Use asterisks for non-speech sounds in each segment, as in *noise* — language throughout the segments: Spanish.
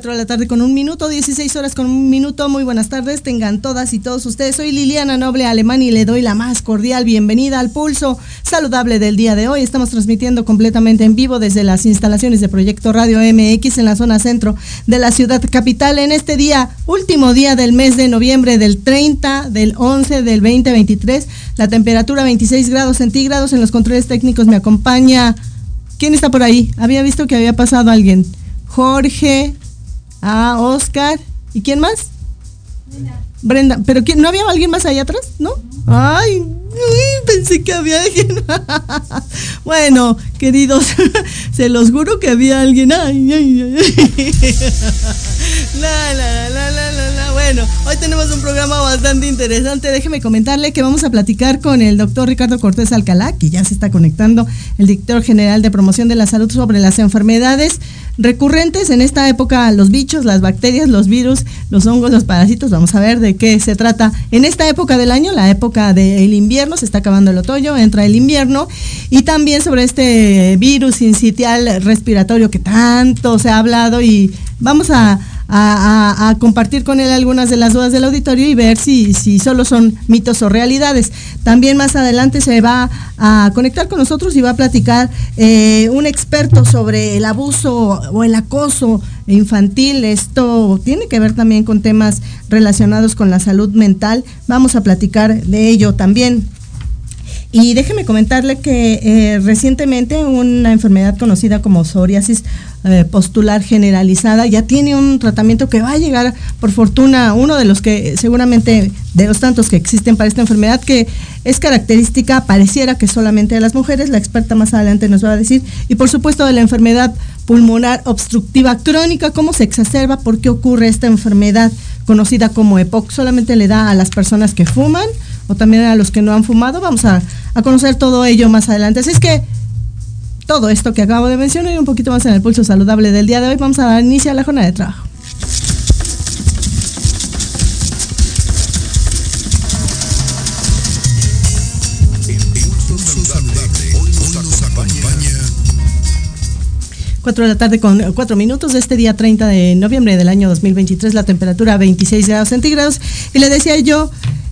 4 de la tarde con un minuto, 16 horas con un minuto. Muy buenas tardes, tengan todas y todos ustedes. Soy Liliana Noble Alemán y le doy la más cordial bienvenida al pulso saludable del día de hoy. Estamos transmitiendo completamente en vivo desde las instalaciones de Proyecto Radio MX en la zona centro de la ciudad capital en este día, último día del mes de noviembre del 30, del 11, del 2023. La temperatura 26 grados centígrados. En los controles técnicos me acompaña. ¿Quién está por ahí? Había visto que había pasado alguien. Jorge, Ah, Oscar. ¿Y quién más? Brenda. Brenda. ¿Pero quién, no había alguien más allá atrás? ¿No? Ay, pensé que había alguien. *laughs* bueno, queridos, *laughs* se los juro que había alguien. Ay, ay, ay. *laughs* la, la, la, la, la. Bueno, hoy tenemos un programa bastante interesante. Déjeme comentarle que vamos a platicar con el doctor Ricardo Cortés Alcalá, que ya se está conectando, el director general de promoción de la salud sobre las enfermedades recurrentes en esta época, los bichos, las bacterias, los virus, los hongos, los parásitos. Vamos a ver de qué se trata en esta época del año, la época del invierno, se está acabando el otoño, entra el invierno, y también sobre este virus incitial respiratorio que tanto se ha hablado y vamos a a, compartir con él algunas de las dudas del auditorio y ver si, si solo son mitos o realidades. También más adelante se va a conectar con nosotros y va a platicar eh, un experto sobre el abuso o el acoso infantil. Esto tiene que ver también con temas relacionados con la salud mental. Vamos a platicar de ello también. Y déjeme comentarle que eh, recientemente una enfermedad conocida como psoriasis eh, postular generalizada ya tiene un tratamiento que va a llegar, por fortuna, uno de los que seguramente de los tantos que existen para esta enfermedad, que es característica, pareciera que solamente de las mujeres, la experta más adelante nos va a decir, y por supuesto de la enfermedad pulmonar obstructiva crónica, cómo se exacerba, por qué ocurre esta enfermedad conocida como EPOC, solamente le da a las personas que fuman o también a los que no han fumado. Vamos a, conocer todo ello más adelante. Así es que todo esto que acabo de mencionar y un poquito más en el pulso saludable del día de hoy, vamos a dar inicio a la jornada de trabajo. Cuatro de la tarde con cuatro minutos este día 30 de noviembre del año 2023, la temperatura 26 grados centígrados. Y le decía yo,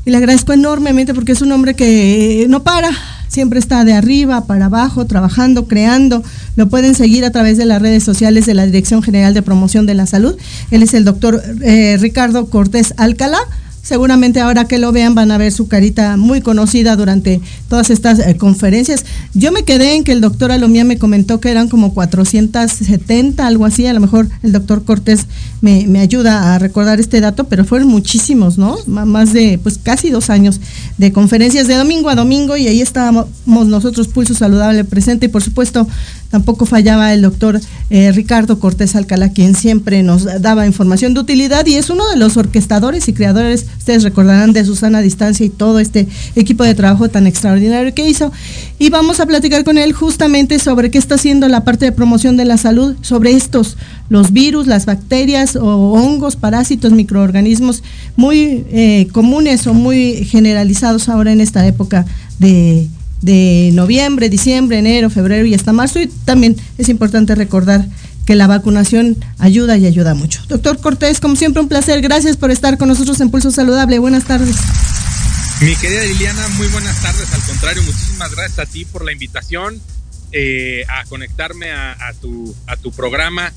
y le agradezco enormemente porque es un hombre que no para, siempre está de arriba para abajo, trabajando, creando. Lo pueden seguir a través de las redes sociales de la Dirección General de Promoción de la Salud. Él es el doctor eh, Ricardo Cortés Alcalá. Seguramente ahora que lo vean van a ver su carita muy conocida durante todas estas eh, conferencias. Yo me quedé en que el doctor Alomía me comentó que eran como 470, algo así. A lo mejor el doctor Cortés me, me ayuda a recordar este dato, pero fueron muchísimos, ¿no? más de, pues casi dos años de conferencias de domingo a domingo y ahí estábamos nosotros, Pulso Saludable presente y por supuesto Tampoco fallaba el doctor eh, Ricardo Cortés Alcalá, quien siempre nos daba información de utilidad y es uno de los orquestadores y creadores, ustedes recordarán, de Susana Distancia y todo este equipo de trabajo tan extraordinario que hizo. Y vamos a platicar con él justamente sobre qué está haciendo la parte de promoción de la salud, sobre estos, los virus, las bacterias o hongos, parásitos, microorganismos muy eh, comunes o muy generalizados ahora en esta época de de noviembre, diciembre, enero, febrero y hasta marzo. Y también es importante recordar que la vacunación ayuda y ayuda mucho. Doctor Cortés, como siempre, un placer. Gracias por estar con nosotros en Pulso Saludable. Buenas tardes. Mi querida Liliana, muy buenas tardes. Al contrario, muchísimas gracias a ti por la invitación eh, a conectarme a, tu, a tu programa.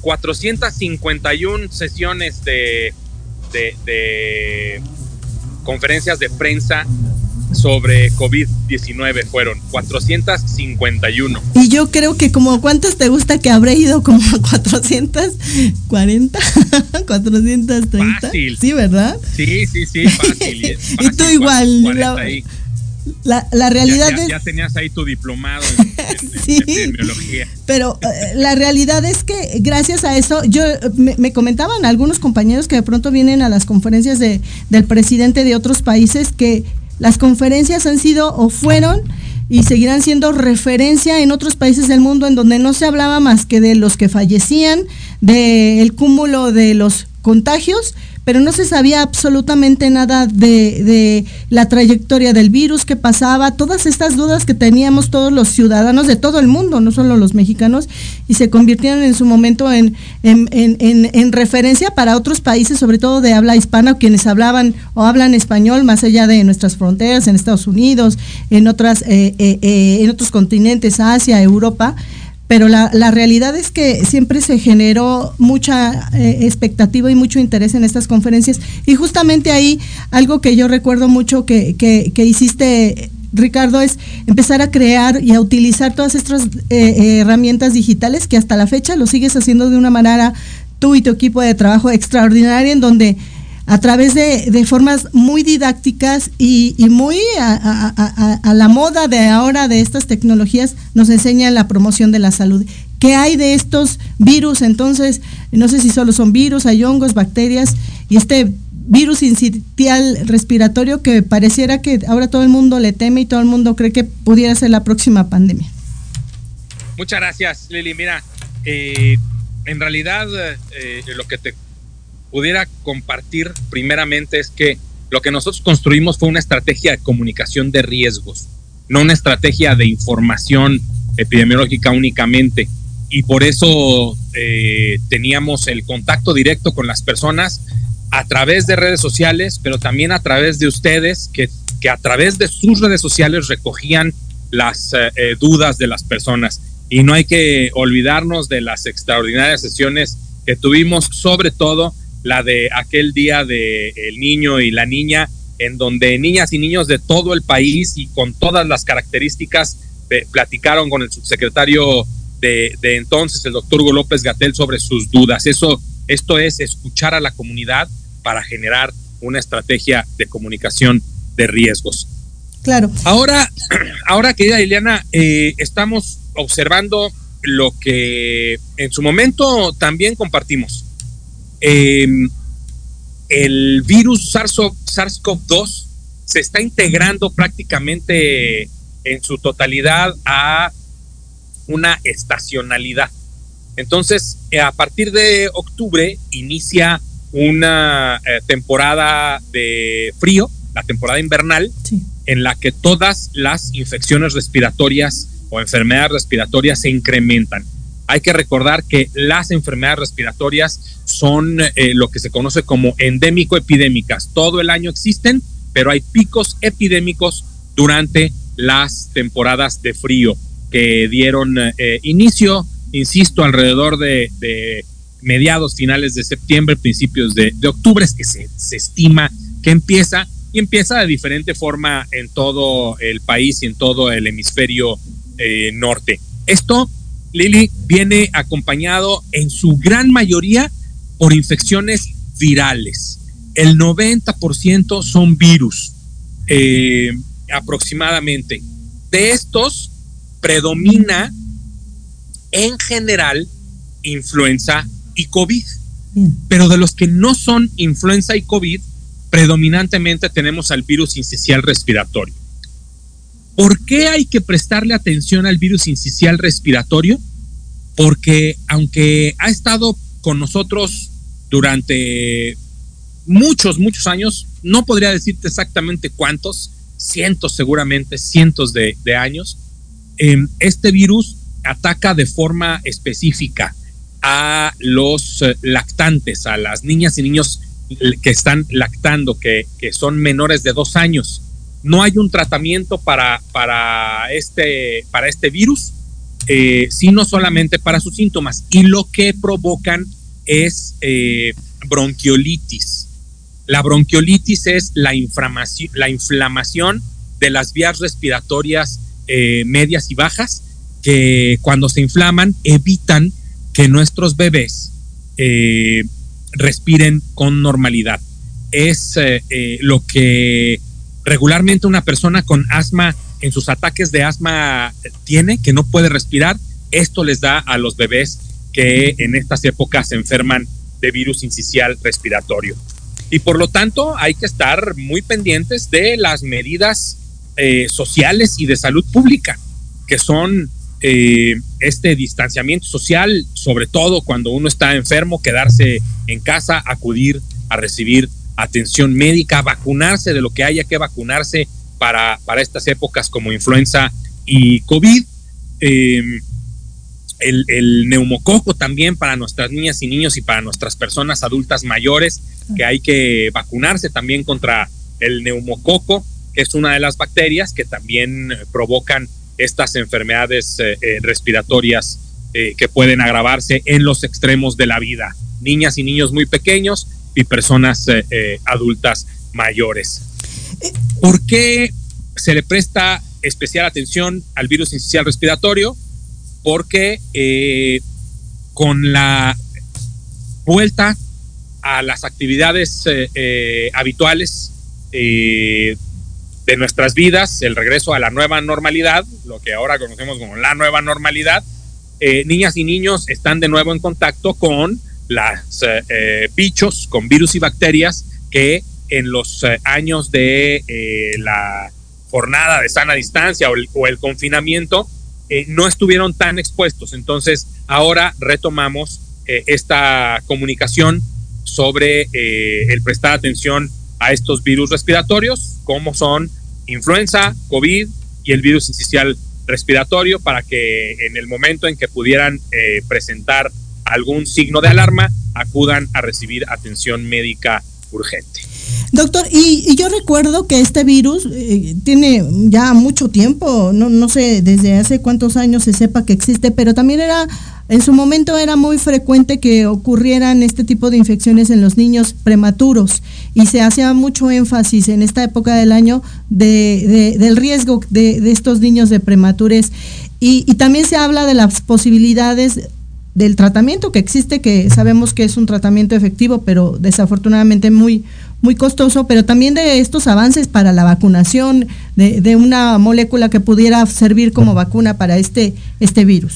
451 em, sesiones de, de, conferencias de prensa sobre COVID-19 fueron 451. Y yo creo que como cuántas te gusta que habré ido como *laughs* 440, 430. *laughs* Fácil. Sí, ¿verdad? Sí, sí, sí, *laughs* fácil. y tú igual. La, la, realidad ya, es... Ya tenías ahí tu diplomado en, *laughs* sí, epidemiología. Pero eh, la realidad es que gracias a eso, yo me, me, comentaban algunos compañeros que de pronto vienen a las conferencias de, del presidente de otros países que las conferencias han sido o fueron y seguirán siendo referencia en otros países del mundo en donde no se hablaba más que de los que fallecían, del cúmulo de los contagios, pero no se sabía absolutamente nada de, de, la trayectoria del virus que pasaba, todas estas dudas que teníamos todos los ciudadanos de todo el mundo, no solo los mexicanos, y se convirtieron en su momento en, en, en, en referencia para otros países, sobre todo de habla hispana, quienes hablaban o hablan español más allá de nuestras fronteras, en Estados Unidos, en, eh, eh, eh, en otros continentes, Asia, Europa pero la, la, realidad es que siempre se generó mucha eh, expectativa y mucho interés en estas conferencias. Y justamente ahí algo que yo recuerdo mucho que, que, que hiciste, Ricardo, es empezar a crear y a utilizar todas estas eh, eh, herramientas digitales que hasta la fecha lo sigues haciendo de una manera tú y tu equipo de trabajo extraordinaria en donde a través de, formas muy didácticas y, muy a, la moda de ahora de estas tecnologías, nos enseñan la promoción de la salud. ¿Qué hay de estos virus? Entonces, no sé si solo son virus, hay hongos, bacterias y este virus incitial respiratorio que pareciera que ahora todo el mundo le teme y todo el mundo cree que pudiera ser la próxima pandemia. Muchas gracias, Lili. Mira, eh, en realidad eh, lo que te pudiera compartir primeramente es que lo que nosotros construimos fue una estrategia de comunicación de riesgos, no una estrategia de información epidemiológica únicamente. Y por eso eh, teníamos el contacto directo con las personas a través de redes sociales, pero también a través de ustedes, que, que a través de sus redes sociales recogían las eh, eh, dudas de las personas. Y no hay que olvidarnos de las extraordinarias sesiones que tuvimos, sobre todo la de aquel día de el niño y la niña, en donde niñas y niños de todo el país y con todas las características eh, platicaron con el subsecretario de, de entonces, el doctor Hugo López Gatel, sobre sus dudas. Eso, esto es escuchar a la comunidad para generar una estrategia de comunicación de riesgos. Claro. Ahora, *clears throat* ahora querida Liliana, eh, estamos observando lo que en su momento también compartimos eh, el virus SARS-CoV-2 se está integrando prácticamente en su totalidad a una estacionalidad. Entonces, eh, a partir de octubre inicia una eh, temporada de frío, la temporada invernal, sí. en la que todas las infecciones respiratorias o enfermedades respiratorias se incrementan. Hay que recordar que las enfermedades respiratorias son eh, lo que se conoce como endémico-epidémicas. Todo el año existen, pero hay picos epidémicos durante las temporadas de frío que dieron eh, inicio, insisto, alrededor de, mediados, finales de septiembre, principios de, octubre, es que se, se, estima que empieza y empieza de diferente forma en todo el país y en todo el hemisferio eh, norte. Esto, Lili, viene acompañado en su gran mayoría por infecciones virales. El 90% son virus, eh, aproximadamente. De estos, predomina en general influenza y COVID. Pero de los que no son influenza y COVID, predominantemente tenemos al virus incisional respiratorio. ¿Por qué hay que prestarle atención al virus incisional respiratorio? Porque aunque ha estado con nosotros durante muchos, muchos años. No podría decirte exactamente cuántos, cientos seguramente, cientos de, años. Eh, este virus ataca de forma específica a los eh, lactantes, a las niñas y niños que están lactando, que son menores de dos años. No hay un tratamiento para, para, este, para este virus, eh, sino solamente para sus síntomas. Y lo que provocan es eh, bronquiolitis. La bronquiolitis es la inflamación, la inflamación de las vías respiratorias eh, medias y bajas que cuando se inflaman evitan que nuestros bebés respiren con normalidad. Es lo que regularmente una persona con asma en sus ataques de asma tiene, que no puede respirar. Esto les da a los bebés que en estas épocas se enferman de virus incisional respiratorio. Y por lo tanto hay que estar muy pendientes de las medidas eh, sociales y de salud pública, que son eh, este distanciamiento social, sobre todo cuando uno está enfermo, quedarse en casa, acudir a recibir atención médica, vacunarse de lo que haya que vacunarse para, para estas épocas como influenza y COVID. Em, el, neumococo también para nuestras niñas y niños y para nuestras personas adultas mayores, que hay que vacunarse también contra el neumococo, que es una de las bacterias que también provocan estas enfermedades eh, eh, respiratorias eh, que pueden agravarse en los extremos de la vida. Niñas y niños muy pequeños y personas adultas mayores. ¿Por qué se le presta especial atención al virus incisional respiratorio? Porque con la vuelta a las actividades habituales de nuestras vidas, el regreso a la nueva normalidad, lo que ahora conocemos como la nueva normalidad, eh, niñas y niños están de nuevo en contacto con los eh, eh, bichos, con virus y bacterias que en los años de la jornada de sana distancia o el, o el confinamiento no estuvieron tan expuestos. Entonces, ahora retomamos esta comunicación sobre el prestar atención a estos virus respiratorios, como son influenza, COVID y el virus incisional respiratorio, para que en el momento en que pudieran eh, presentar algún signo de alarma, acudan a recibir atención médica urgente. Doctor, y, yo recuerdo que este virus eh, tiene ya mucho tiempo, no, no sé desde hace cuántos años se sepa que existe, pero también era en su momento era muy frecuente que ocurrieran este tipo de infecciones en los niños prematuros y se hacía mucho énfasis en esta época del año de, del riesgo de, estos niños de prematures y, y también se habla de las posibilidades del tratamiento que existe, que sabemos que es un tratamiento efectivo, pero desafortunadamente muy, muy costoso, pero también de estos avances para la vacunación, de, de una molécula que pudiera servir como vacuna para este, este virus.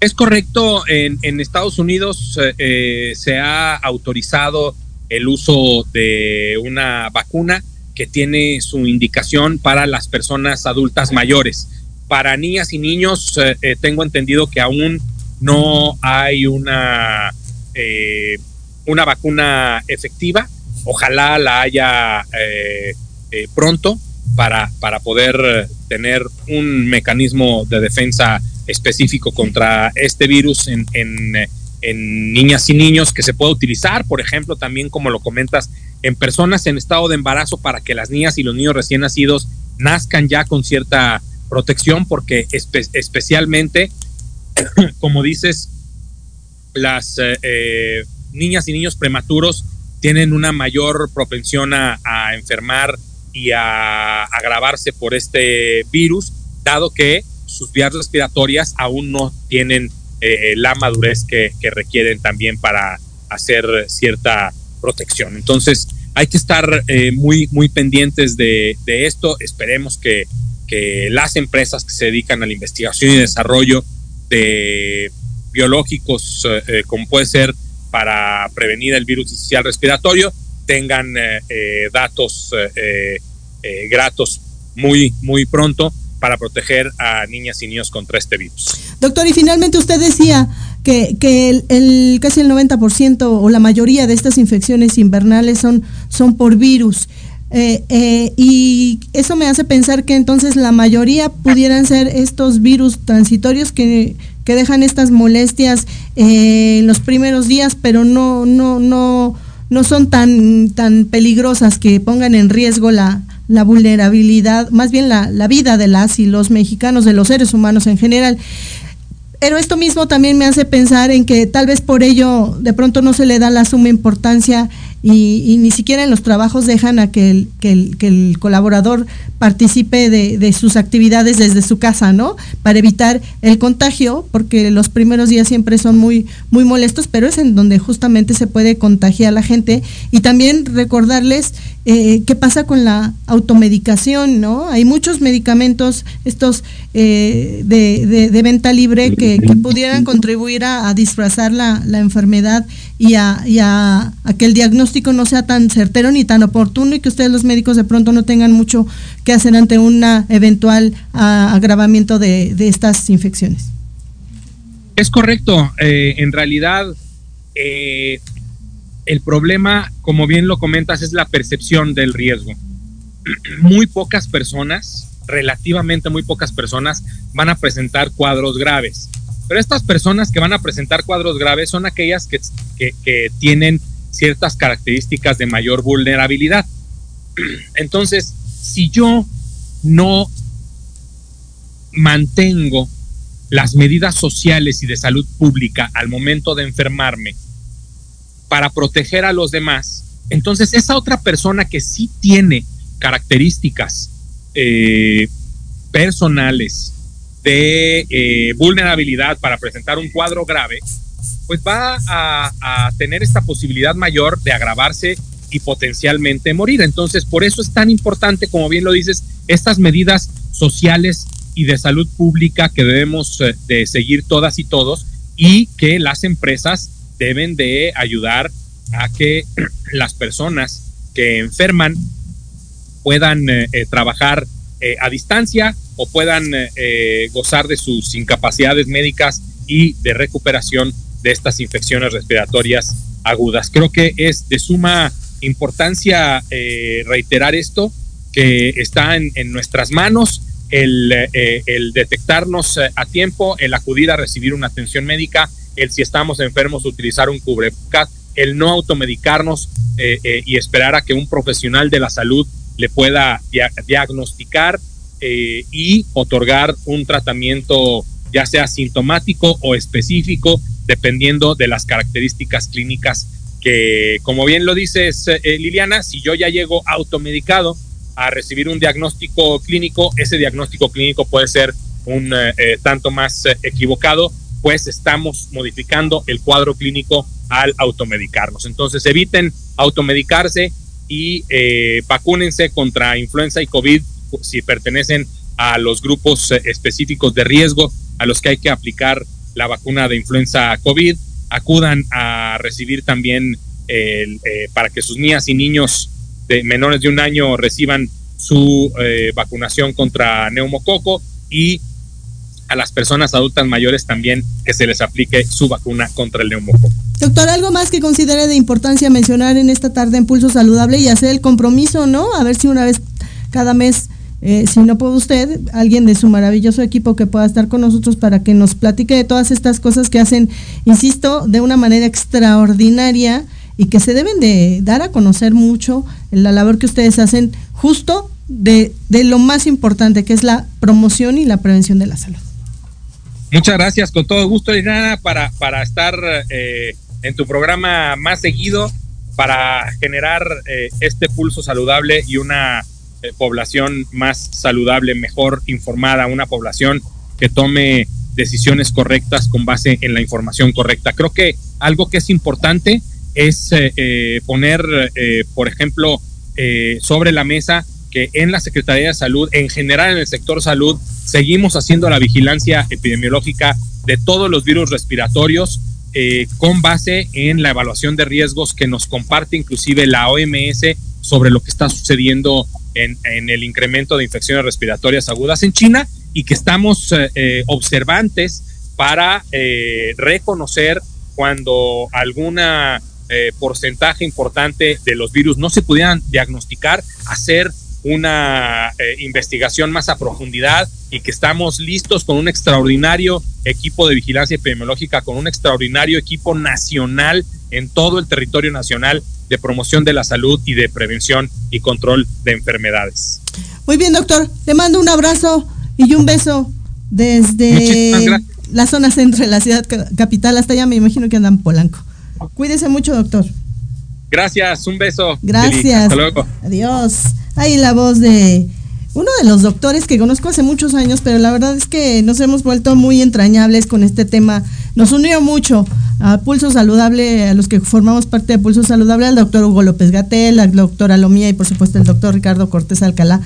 Es correcto, en, en Estados Unidos eh, eh, se ha autorizado el uso de una vacuna que tiene su indicación para las personas adultas mayores. Para niñas y niños eh, tengo entendido que aún no hay una, una vacuna efectiva. Ojalá la haya pronto para, para poder tener un mecanismo de defensa específico contra este virus en, en, niñas y niños que se puede utilizar, por ejemplo, también como lo comentas, en personas en estado de embarazo para que las niñas y los niños recién nacidos nazcan ya con cierta protección, porque especialmente, *coughs* como dices, las eh, eh, niñas y niños prematuros tienen una mayor propensión a, enfermar y a agravarse por este virus, dado que sus vías respiratorias aún no tienen eh, la madurez que, requieren también para hacer cierta protección. Entonces, hay que estar muy, muy pendientes de, esto. Esperemos que, que, las empresas que se dedican a la investigación y desarrollo de biológicos, como puede ser para prevenir el virus social respiratorio, tengan datos gratos muy, muy pronto para proteger a niñas y niños contra este virus. Doctor, y finalmente usted decía que, que el, casi el 90% o la mayoría de estas infecciones invernales son, son por virus. Eh, eh, y eso me hace pensar que entonces la mayoría pudieran ser estos virus transitorios que, que dejan estas molestias eh, en los primeros días, pero no, no, no, no son tan, tan peligrosas que pongan en riesgo la, la vulnerabilidad, más bien la, la, vida de las y los mexicanos, de los seres humanos en general. Pero esto mismo también me hace pensar en que tal vez por ello de pronto no se le da la suma importancia y, ni siquiera en los trabajos dejan a que el, que el, colaborador participe de, sus actividades desde su casa, ¿no? Para evitar el contagio, porque los primeros días siempre son muy, muy molestos, pero es en donde justamente se puede contagiar a la gente. Y también recordarles eh, qué pasa con la automedicación, ¿no? Hay muchos medicamentos, estos eh, de, venta libre, que, pudieran contribuir a, disfrazar la, la, enfermedad y, a, que el diagnóstico no sea tan certero ni tan oportuno y que ustedes los médicos de pronto no tengan mucho que hacer ante un eventual agravamiento de, de, estas infecciones. Es correcto, eh, en realidad eh, el problema, como bien lo comentas, es la percepción del riesgo. *clears throat* Muy pocas personas, relativamente muy pocas personas, van a presentar cuadros graves. Pero estas personas que van a presentar cuadros graves son aquellas que, que, tienen ciertas características de mayor vulnerabilidad. *clears throat* Entonces, si yo no mantengo las medidas sociales y de salud pública al momento de enfermarme, para proteger a los demás, entonces esa otra persona que sí tiene características eh, personales de eh, vulnerabilidad para presentar un cuadro grave, pues va a, tener esta posibilidad mayor de agravarse y potencialmente morir. Entonces, por eso es tan importante, como bien lo dices, estas medidas sociales y de salud pública que debemos eh, de seguir todas y todos y que las empresas deben de ayudar a que *clears throat* las personas que enferman puedan eh, trabajar eh, a distancia o puedan gozar de sus incapacidades médicas y de recuperación de estas infecciones respiratorias agudas. Creo que es de suma importancia reiterar esto, que está en, nuestras manos el, detectarnos a tiempo, el acudir a recibir una atención médica el si estamos enfermos utilizar un cubrebocas, el no automedicarnos eh, eh, y esperar a que un profesional de la salud le pueda diagnosticar eh, y otorgar un tratamiento ya sea sintomático o específico, dependiendo de las características clínicas que, como bien lo dices, Liliana, si yo ya llego automedicado a recibir un diagnóstico clínico, ese diagnóstico clínico puede ser un tanto más equivocado pues estamos modificando el cuadro clínico al automedicarnos. Entonces eviten automedicarse y eh, vacúnense contra influenza y COVID si pertenecen a los grupos eh, específicos de riesgo a los que hay que aplicar la vacuna de influenza COVID. Acudan a recibir también eh, para que sus niñas y niños de menores de un año reciban su vacunación contra neumococo y a las personas adultas mayores también que se les aplique su vacuna contra el neumococo. Doctor, ¿algo más que considere de importancia mencionar en esta tarde en Pulso Saludable y hacer el compromiso, ¿no? A ver si una vez cada mes, eh, si no puede usted, alguien de su maravilloso equipo que pueda estar con nosotros para que nos platique de todas estas cosas que hacen, insisto, de una manera extraordinaria y que se deben de dar a conocer mucho en la labor que ustedes hacen justo de, de lo más importante, que es la promoción y la prevención de la salud. Muchas gracias, con todo gusto, Liliana, para, para estar eh, en tu programa más seguido, para generar eh, este pulso saludable y una eh, población más saludable, mejor informada, una población que tome decisiones correctas con base en la información correcta. Creo que algo que es importante es poner, por ejemplo, sobre la mesa que en la Secretaría de Salud, en general en el sector salud, seguimos haciendo la vigilancia epidemiológica de todos los virus respiratorios eh, con base en la evaluación de riesgos que nos comparte inclusive la OMS sobre lo que está sucediendo en, el incremento de infecciones respiratorias agudas en China y que estamos eh, eh, observantes para reconocer cuando alguna porcentaje importante de los virus no se pudieran diagnosticar, hacer una eh, investigación más a profundidad y que estamos listos con un extraordinario equipo de vigilancia epidemiológica, con un extraordinario equipo nacional en todo el territorio nacional de promoción de la salud y de prevención y control de enfermedades. Muy bien, doctor. Le mando un abrazo y un beso desde la zona centro de la ciudad capital hasta allá. Me imagino que andan Polanco. Cuídese mucho, doctor. Gracias, un beso. Gracias. Hasta luego. Adiós. Ahí la voz de uno de los doctores que conozco hace muchos años, pero la verdad es que nos hemos vuelto muy entrañables con este tema. Nos unió mucho a Pulso Saludable, a los que formamos parte de Pulso Saludable, al doctor Hugo López Gatel, la doctora Lomía y por supuesto el doctor Ricardo Cortés Alcalá.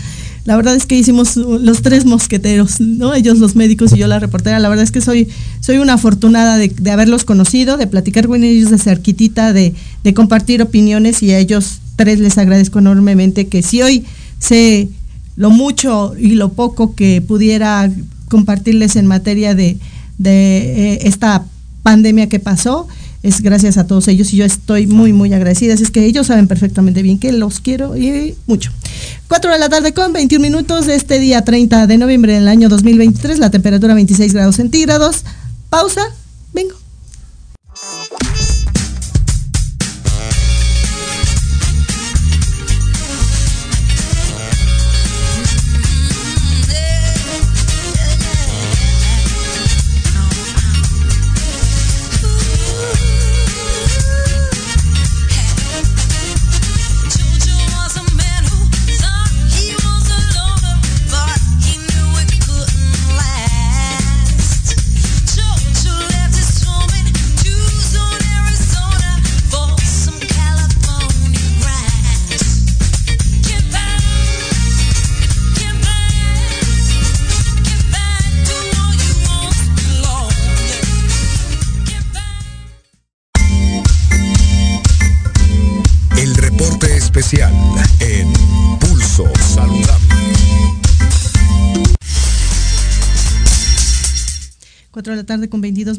La verdad es que hicimos los tres mosqueteros, ¿no? Ellos los médicos y yo la reportera. La verdad es que soy, soy una afortunada de, haberlos conocido, de platicar con ellos de cerquitita, de, de compartir opiniones y a ellos tres les agradezco enormemente que si hoy se lo mucho y lo poco que pudiera compartirles en materia de, eh, esta pandemia que pasó es gracias a todos ellos y yo estoy muy, muy agradecida. Así es que ellos saben perfectamente bien que los quiero y mucho. 4 de la tarde con 21 minutos de este día 30 de noviembre del año 2023, la temperatura 26 grados centígrados. Pausa,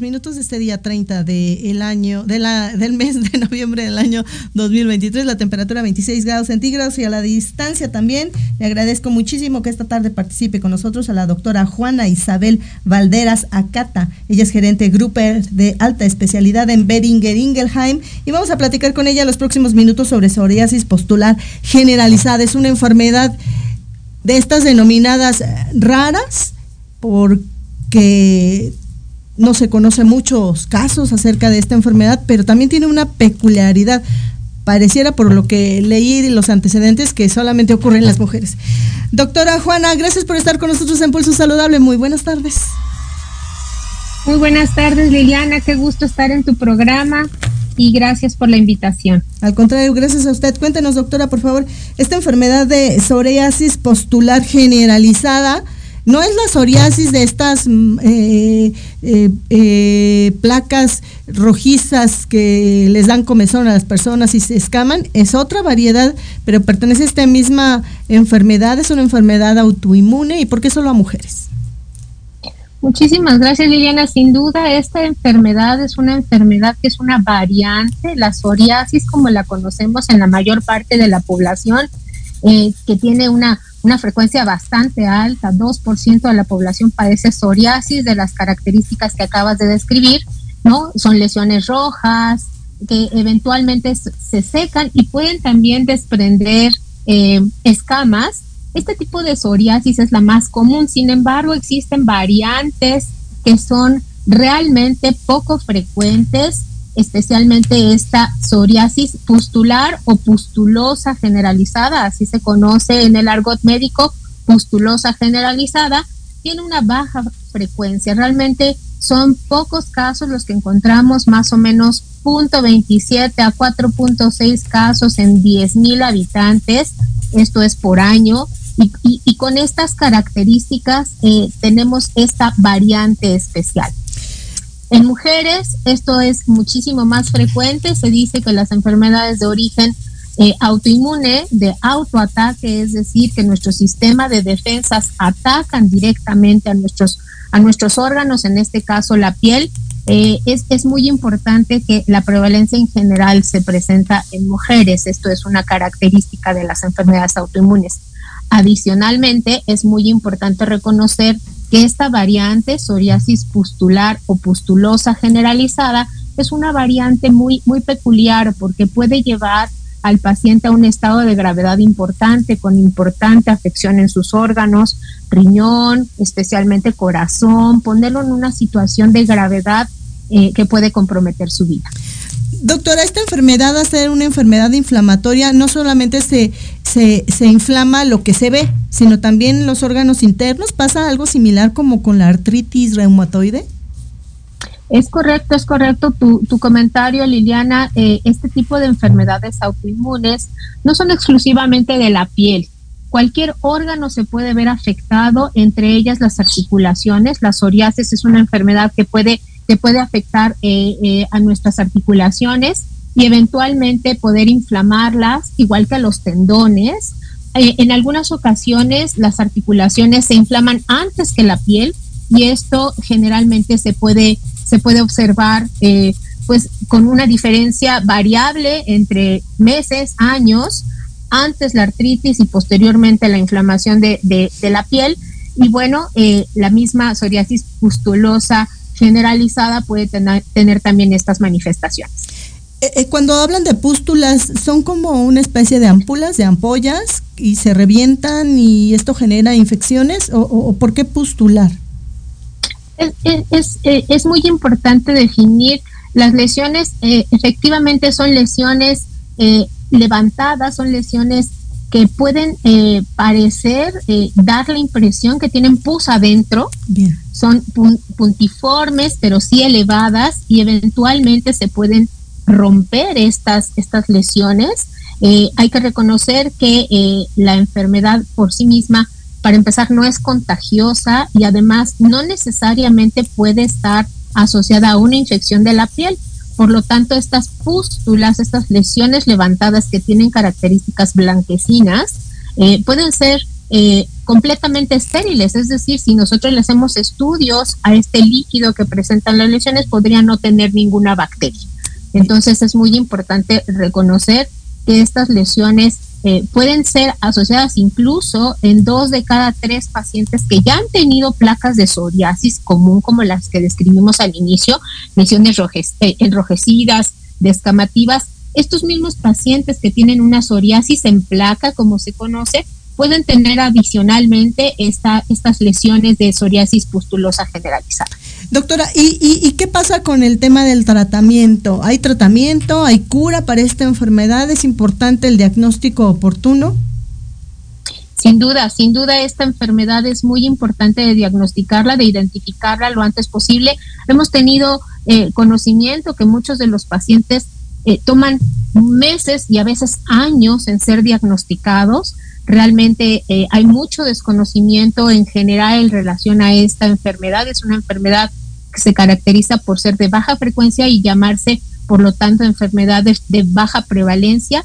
tarde con 22 minutos de este día 30 de el año, de la, del mes de noviembre del año 2023, la temperatura 26 grados centígrados y a la distancia también. Le agradezco muchísimo que esta tarde participe con nosotros a la doctora Juana Isabel Valderas Acata. Ella es gerente Grupper de alta especialidad en Beringer Ingelheim y vamos a platicar con ella los próximos minutos sobre psoriasis postular generalizada. Es una enfermedad de estas denominadas raras porque no se conocen muchos casos acerca de esta enfermedad, pero también tiene una peculiaridad. Pareciera por lo que leí de los antecedentes que solamente ocurre en las mujeres. Doctora Juana, gracias por estar con nosotros en Pulso Saludable. Muy buenas tardes. Muy buenas tardes, Liliana. Qué gusto estar en tu programa y gracias por la invitación. Al contrario, gracias a usted. Cuéntenos, doctora, por favor, esta enfermedad de psoriasis postular generalizada no es la psoriasis de estas mm, eh, eh, eh, placas rojizas que les dan comezón a las personas y se escaman, es otra variedad, pero pertenece a esta misma enfermedad, es una enfermedad autoinmune y ¿por qué solo a mujeres? Muchísimas gracias Liliana. Sin duda esta enfermedad es una enfermedad que es una variante, la psoriasis como la conocemos en la mayor parte de la población, que tiene una una frecuencia bastante alta, 2% de la población padece psoriasis de las características que acabas de describir, ¿no? Son lesiones rojas que eventualmente se secan y pueden también desprender eh, escamas. Este tipo de psoriasis es la más común, sin embargo existen variantes que son realmente poco frecuentes especialmente esta psoriasis pustular o pustulosa generalizada, así se conoce en el argot médico, pustulosa generalizada, tiene una baja frecuencia. Realmente son pocos casos los que encontramos, más o menos 0.27 a 4.6 casos en 10.000 habitantes, esto es por año, y, con estas características eh, tenemos esta variante especial. En mujeres esto es muchísimo más frecuente, se dice que las enfermedades de origen eh, autoinmune, de autoataque, es decir, que nuestro sistema de defensas atacan directamente a nuestros, a nuestros órganos, en este caso la piel, eh, es, es, muy importante que la prevalencia en general se presenta en mujeres. Esto es una característica de las enfermedades autoinmunes. Adicionalmente, es muy importante reconocer que esta variante, psoriasis pustular o pustulosa generalizada, es una variante muy, muy peculiar porque puede llevar al paciente a un estado de gravedad importante, con importante afección en sus órganos, riñón, especialmente corazón, ponerlo en una situación de gravedad eh, que puede comprometer su vida. Doctora, esta enfermedad, a ser una enfermedad inflamatoria, no solamente se, se, se, inflama lo que se ve, sino también los órganos internos. ¿Pasa algo similar como con la artritis reumatoide? Es correcto, es correcto tu, tu comentario, Liliana. Eh, este tipo de enfermedades autoinmunes no son exclusivamente de la piel. Cualquier órgano se puede ver afectado, entre ellas las articulaciones. La psoriasis es una enfermedad que puede, que puede afectar eh, eh, a nuestras articulaciones y eventualmente poder inflamarlas, igual que a los tendones. en algunas ocasiones las articulaciones se inflaman antes que la piel y esto generalmente se puede se puede observar eh, pues con una diferencia variable entre meses, años, antes la artritis y posteriormente la inflamación de, la piel. Y bueno, eh, la misma psoriasis pustulosa generalizada puede tener, tener también estas manifestaciones. Eh, cuando hablan de pústulas, ¿son como una especie de ampulas, de ampollas y se revientan y esto genera infecciones? ¿O, o por qué pustular? es, eh, es, muy importante definir las lesiones, eh, efectivamente son lesiones eh, levantadas, son lesiones que pueden parecer, dar la impresión que tienen pus adentro, son puntiformes, pero sí elevadas y eventualmente se pueden romper estas, estas lesiones. hay que reconocer que la enfermedad por sí misma para empezar, no es contagiosa y además no necesariamente puede estar asociada a una infección de la piel. Por lo tanto, estas pústulas, estas lesiones levantadas que tienen características blanquecinas, eh, pueden ser eh, completamente estériles. Es decir, si nosotros le hacemos estudios a este líquido que presentan las lesiones, podría no tener ninguna bacteria. Entonces, es muy importante reconocer que estas lesiones eh, pueden ser asociadas incluso en dos de cada tres pacientes que ya han tenido placas de psoriasis común como las que describimos al inicio, lesiones eh, enrojecidas, descamativas. Estos mismos pacientes que tienen una psoriasis en placa, como se conoce, pueden tener adicionalmente esta, estas lesiones de psoriasis pustulosa generalizada. Doctora, ¿y, qué pasa con el tema del tratamiento? ¿Hay tratamiento? ¿Hay cura para esta enfermedad? ¿Es importante el diagnóstico oportuno? Sin duda, sin duda esta enfermedad es muy importante de diagnosticarla, de identificarla lo antes posible. Hemos tenido eh, conocimiento que muchos de los pacientes eh, toman meses y a veces años en ser diagnosticados. Realmente eh, hay mucho desconocimiento en general en relación a esta enfermedad. Es una enfermedad se caracteriza por ser de baja frecuencia y llamarse, por lo tanto, enfermedades de baja prevalencia.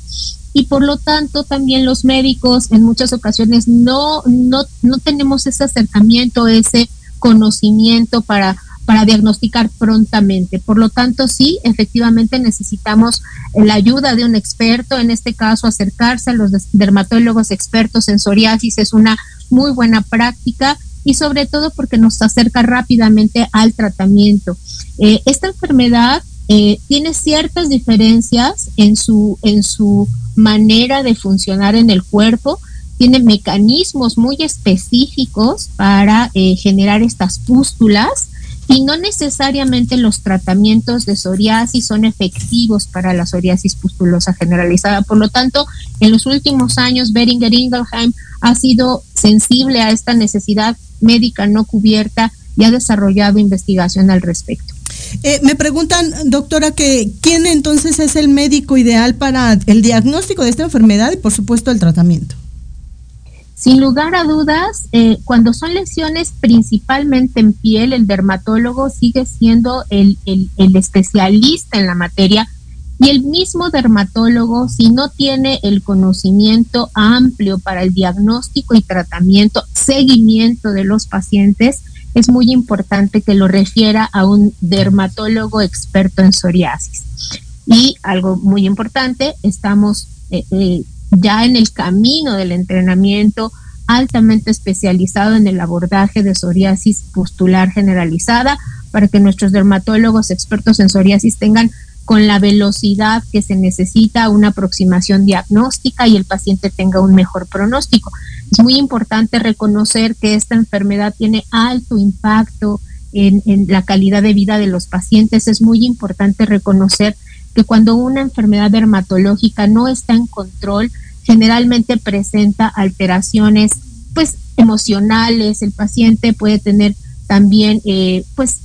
Y por lo tanto, también los médicos en muchas ocasiones no, no, no tenemos ese acercamiento, ese conocimiento para para diagnosticar prontamente. Por lo tanto, sí, efectivamente necesitamos la ayuda de un experto, en este caso acercarse a los dermatólogos expertos en psoriasis es una muy buena práctica y sobre todo porque nos acerca rápidamente al tratamiento. Eh, esta enfermedad eh, tiene ciertas diferencias en su, en su manera de funcionar en el cuerpo, tiene mecanismos muy específicos para eh, generar estas pústulas y no necesariamente los tratamientos de psoriasis son efectivos para la psoriasis pustulosa generalizada. Por lo tanto, en los últimos años, Beringer Ingelheim ha sido sensible a esta necesidad médica no cubierta y ha desarrollado investigación al respecto. Eh, me preguntan, doctora, que quién entonces es el médico ideal para el diagnóstico de esta enfermedad y, por supuesto, el tratamiento. Sin lugar a dudas, eh, cuando son lesiones principalmente en piel, el dermatólogo sigue siendo el, el, especialista en la materia y el mismo dermatólogo, si no tiene el conocimiento amplio para el diagnóstico y tratamiento, seguimiento de los pacientes, es muy importante que lo refiera a un dermatólogo experto en psoriasis. Y algo muy importante, estamos eh, eh, ya en el camino del entrenamiento altamente especializado en el abordaje de psoriasis pustular generalizada para que nuestros dermatólogos expertos en psoriasis tengan con la velocidad que se necesita una aproximación diagnóstica y el paciente tenga un mejor pronóstico. Es muy importante reconocer que esta enfermedad tiene alto impacto en, en la calidad de vida de los pacientes. Es muy importante reconocer que cuando una enfermedad dermatológica no está en control, generalmente presenta alteraciones pues emocionales, el paciente puede tener también eh, pues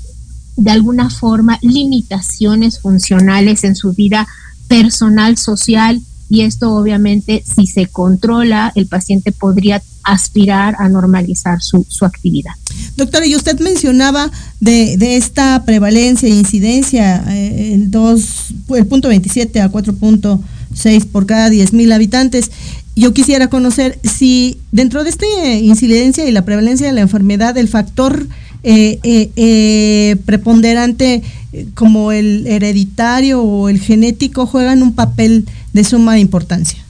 de alguna forma limitaciones funcionales en su vida personal, social, y esto obviamente si se controla, el paciente podría aspirar a normalizar su, su actividad. Doctora, y usted mencionaba de, de esta prevalencia e incidencia, eh, el, dos, el punto 27 a 4.6 por cada 10 mil habitantes. Yo quisiera conocer si dentro de esta incidencia y la prevalencia de la enfermedad, el factor eh, eh, preponderante como el hereditario o el genético juegan un papel de suma importancia.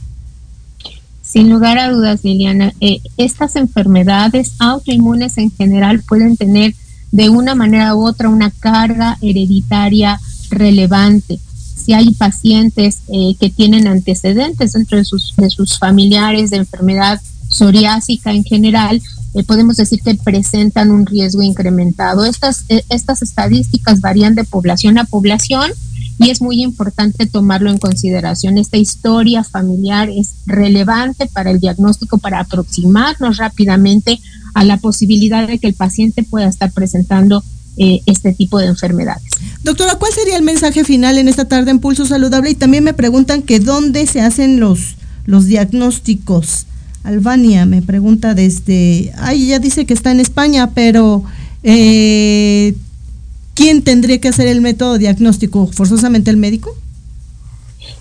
Sin lugar a dudas, Liliana, eh, estas enfermedades autoinmunes en general pueden tener de una manera u otra una carga hereditaria relevante. Si hay pacientes eh, que tienen antecedentes dentro de sus, de sus familiares de enfermedad psoriásica en general, eh, podemos decir que presentan un riesgo incrementado. Estas, estas estadísticas varían de población a población y es muy importante tomarlo en consideración. Esta historia familiar es relevante para el diagnóstico, para aproximarnos rápidamente a la posibilidad de que el paciente pueda estar presentando eh, este tipo de enfermedades. Doctora, ¿cuál sería el mensaje final en esta tarde en Pulso Saludable? Y también me preguntan que dónde se hacen los, los diagnósticos. Albania me pregunta desde, ay, ya dice que está en España, pero eh, ¿quién tendría que hacer el método diagnóstico? ¿Forzosamente el médico?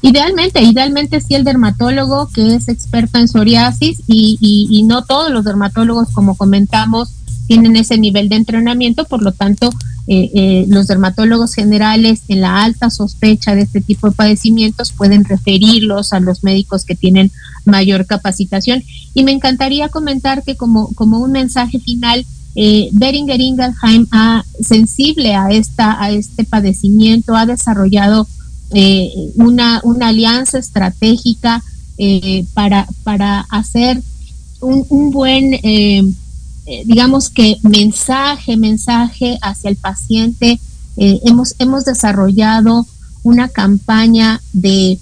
Idealmente, idealmente sí el dermatólogo que es experto en psoriasis y, y, no todos los dermatólogos, como comentamos, tienen ese nivel de entrenamiento, por lo tanto, eh, eh, los dermatólogos generales en la alta sospecha de este tipo de padecimientos pueden referirlos a los médicos que tienen mayor capacitación. Y me encantaría comentar que como, como un mensaje final, eh, Beringer Ingelheim, ha, sensible a, esta, a este padecimiento, ha desarrollado una, una alianza estratégica para, para hacer un, un buen, eh, digamos que mensaje, mensaje hacia el paciente. hemos, hemos desarrollado una campaña de,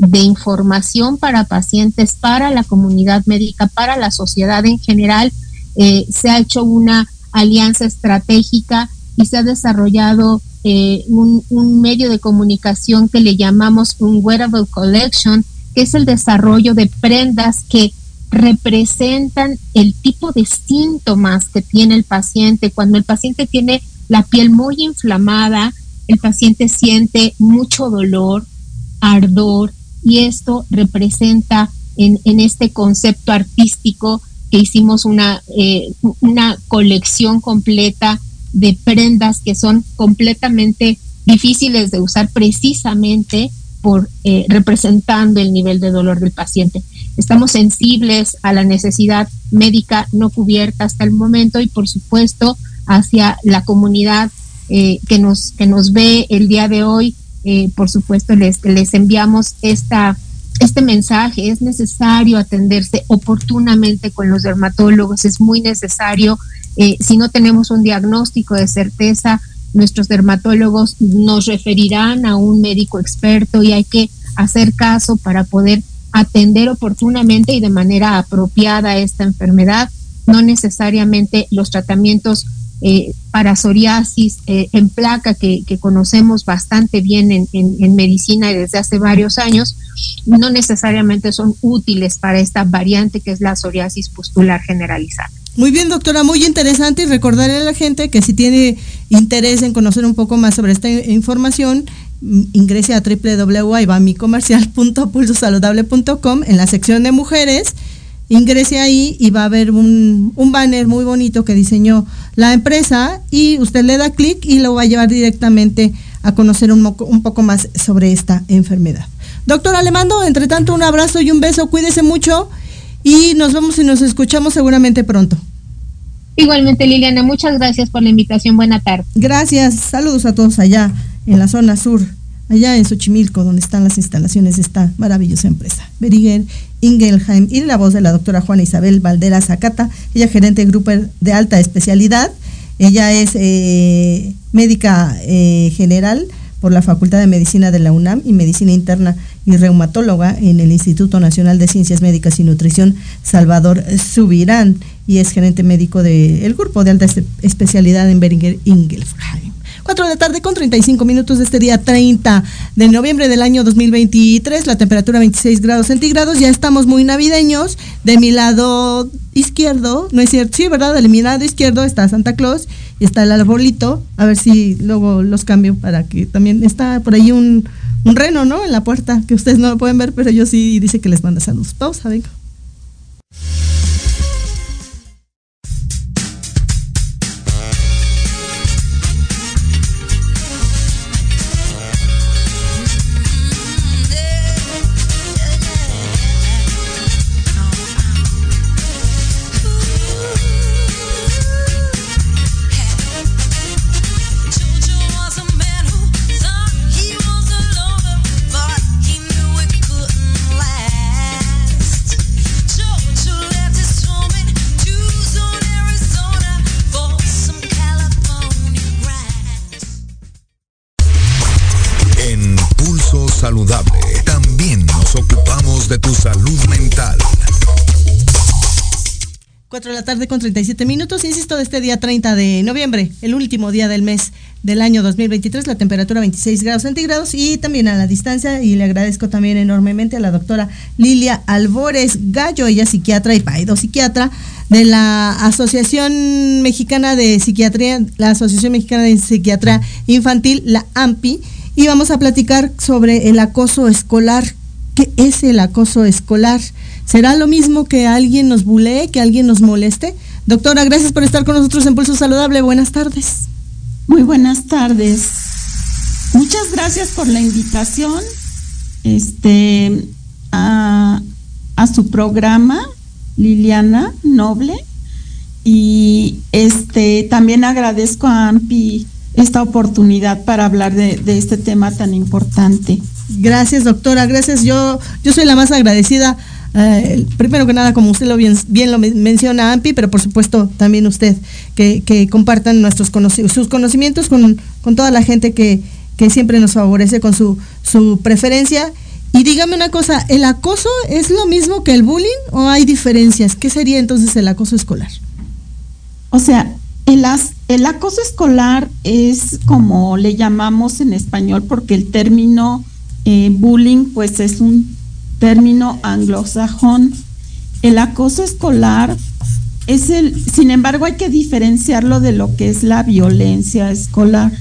de información para pacientes, para la comunidad médica, para la sociedad en general, eh, se ha hecho una alianza estratégica y se ha desarrollado eh, un, un, medio de comunicación que le llamamos un wearable collection, que es el desarrollo de prendas que representan el tipo de síntomas que tiene el paciente. Cuando el paciente tiene la piel muy inflamada, el paciente siente mucho dolor, ardor, y esto representa en, en este concepto artístico que hicimos una, eh, una colección completa de prendas que son completamente difíciles de usar precisamente por eh, representando el nivel de dolor del paciente. Estamos sensibles a la necesidad médica no cubierta hasta el momento y por supuesto hacia la comunidad eh, que nos que nos ve el día de hoy, por supuesto les les enviamos esta este mensaje, es necesario atenderse oportunamente con los dermatólogos, es muy necesario, eh, si no tenemos un diagnóstico de certeza, nuestros dermatólogos nos referirán a un médico experto y hay que hacer caso para poder atender oportunamente y de manera apropiada esta enfermedad. No necesariamente los tratamientos eh, para psoriasis eh, en placa que, conocemos bastante bien en, en, medicina desde hace varios años, no necesariamente son útiles para esta variante que es la psoriasis pustular generalizada. Muy bien, doctora, muy interesante y recordarle a la gente que si tiene interés en conocer un poco más sobre esta información, ingrese a www.ibamicomercial.pulsosaludable.com en la sección de mujeres ingrese ahí y va a haber un, un, banner muy bonito que diseñó la empresa y usted le da clic y lo va a llevar directamente a conocer un, un poco más sobre esta enfermedad. Doctora, le mando entre tanto un abrazo y un beso, cuídese mucho y nos vemos y nos escuchamos seguramente pronto. Igualmente, Liliana, muchas gracias por la invitación. Buena tarde. Gracias, saludos a todos allá en la zona sur allá en Xochimilco, donde están las instalaciones de esta maravillosa empresa. Beriger Ingelheim y la voz de la doctora Juana Isabel Valdera Zacata, ella gerente de grupo de alta especialidad, ella es eh, médica eh, general por la Facultad de Medicina de la UNAM y Medicina Interna y reumatóloga en el Instituto Nacional de Ciencias Médicas y Nutrición Salvador Subirán y es gerente médico del grupo de alta especialidad en Beringer Ingelheim. 4 de la tarde con 35 minutos de este día 30 de noviembre del año 2023, la temperatura 26 grados centígrados, ya estamos muy navideños. De mi lado izquierdo, no es cierto, sí, ¿verdad? De mi lado izquierdo está Santa Claus y está el arbolito, a ver si luego los cambio para que también está por ahí un, un reno, ¿no? En la puerta, que ustedes no lo pueden ver, pero yo sí dice que les manda saludos. Pausa, venga. De la tarde con 37 minutos, insisto, de este día 30 de noviembre, el último día del mes del año 2023, la temperatura 26 grados centígrados y también a la distancia y le agradezco también enormemente a la doctora Lilia Albores Gallo, ella psiquiatra y paido psiquiatra de la Asociación Mexicana de Psiquiatría, la Asociación Mexicana de Psiquiatría Infantil, la AMPI, y vamos a platicar sobre el acoso escolar. ¿Qué es el acoso escolar? ¿Será lo mismo que alguien nos bulee, que alguien nos moleste? Doctora, gracias por estar con nosotros en Pulso Saludable. Buenas tardes. Muy buenas tardes. Muchas gracias por la invitación este, a, su programa, Liliana Noble. Y este, también agradezco a AMPI esta oportunidad para hablar de, de, este tema tan importante. Gracias, doctora. Gracias. Yo, yo soy la más agradecida eh, primero que nada, como usted lo bien, lo menciona, Ampi, pero por supuesto también usted, que, compartan nuestros sus conocimientos con, toda la gente que, siempre nos favorece con su, su preferencia. Y dígame una cosa, ¿el acoso es lo mismo que el bullying o hay diferencias? ¿Qué sería entonces el acoso escolar? O sea, el, el acoso escolar es como le llamamos en español porque el término eh, bullying pues es un término anglosajón. El acoso escolar es el, sin embargo, hay que diferenciarlo de lo que es la violencia escolar.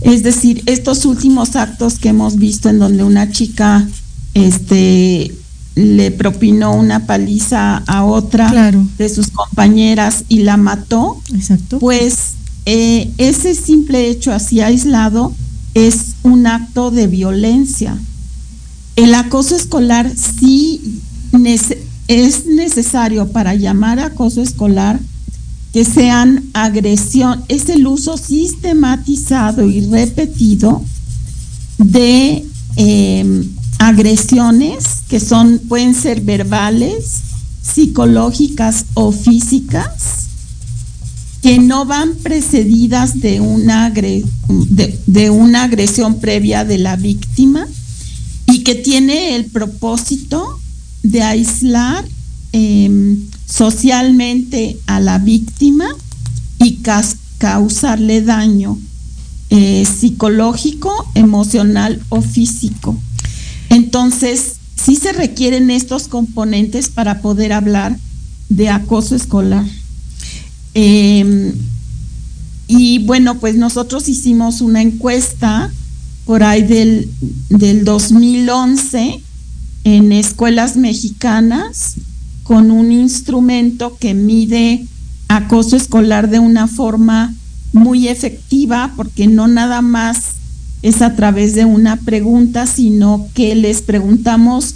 Es decir, estos últimos actos que hemos visto en donde una chica este le propinó una paliza a otra de sus compañeras y la mató, Exacto. pues eh, ese simple hecho así aislado es un acto de violencia. El acoso escolar sí es necesario para llamar acoso escolar que sean agresión, es el uso sistematizado y repetido de em, agresiones que son, pueden ser verbales, psicológicas o físicas, que no van precedidas de una, de una agresión previa de la víctima que tiene el propósito de aislar em, socialmente a la víctima y causarle daño eh, psicológico, emocional o físico. Entonces, sí se requieren estos componentes para poder hablar de acoso escolar. Em, y bueno, pues nosotros hicimos una encuesta por ahí del, del 2011 en escuelas mexicanas con un instrumento que mide acoso escolar de una forma muy efectiva porque no nada más es a través de una pregunta, sino que les preguntamos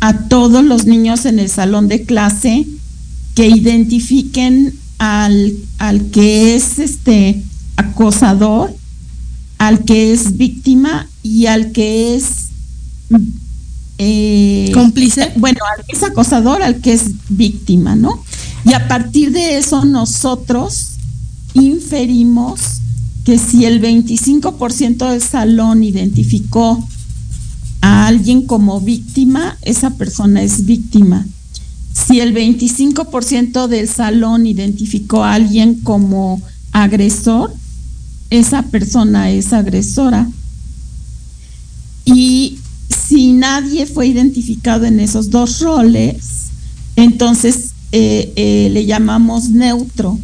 a todos los niños en el salón de clase que identifiquen al, al que es este acosador al que es víctima y al que es eh, cómplice. Bueno, al que es acosador, al que es víctima, ¿no? Y a partir de eso nosotros inferimos que si el 25% del salón identificó a alguien como víctima, esa persona es víctima. Si el 25% del salón identificó a alguien como agresor, esa persona es agresora. Y si nadie fue identificado en esos dos roles, entonces eh, eh, le llamamos neutro.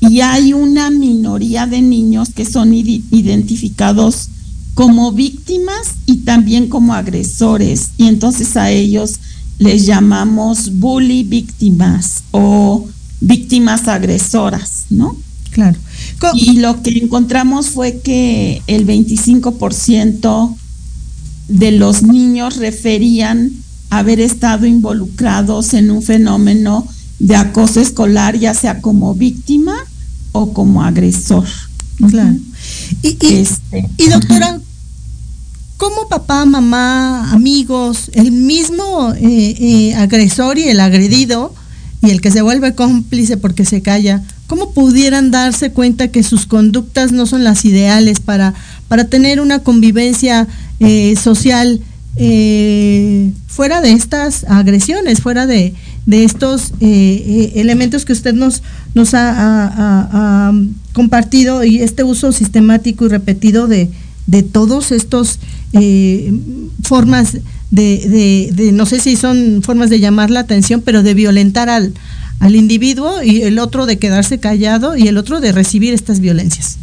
Y hay una minoría de niños que son identificados como víctimas y también como agresores. Y entonces a ellos les llamamos bully víctimas o víctimas agresoras, ¿no? Claro. Y lo que encontramos fue que el 25% de los niños referían haber estado involucrados en un fenómeno de acoso escolar, ya sea como víctima o como agresor. Claro. Y, este, y doctora, ¿cómo papá, mamá, amigos, el mismo eh, eh, agresor y el agredido y el que se vuelve cómplice porque se calla, cómo pudieran darse cuenta que sus conductas no son las ideales para, para tener una convivencia eh, social fuera de estas agresiones, fuera de, de estos eh, eh, elementos que usted nos, nos ha, compartido y este uso sistemático y repetido de, de todos estos eh, formas de, no sé si son formas de llamar la atención, pero de violentar al, al individuo y el otro de quedarse callado y el otro de recibir estas violencias.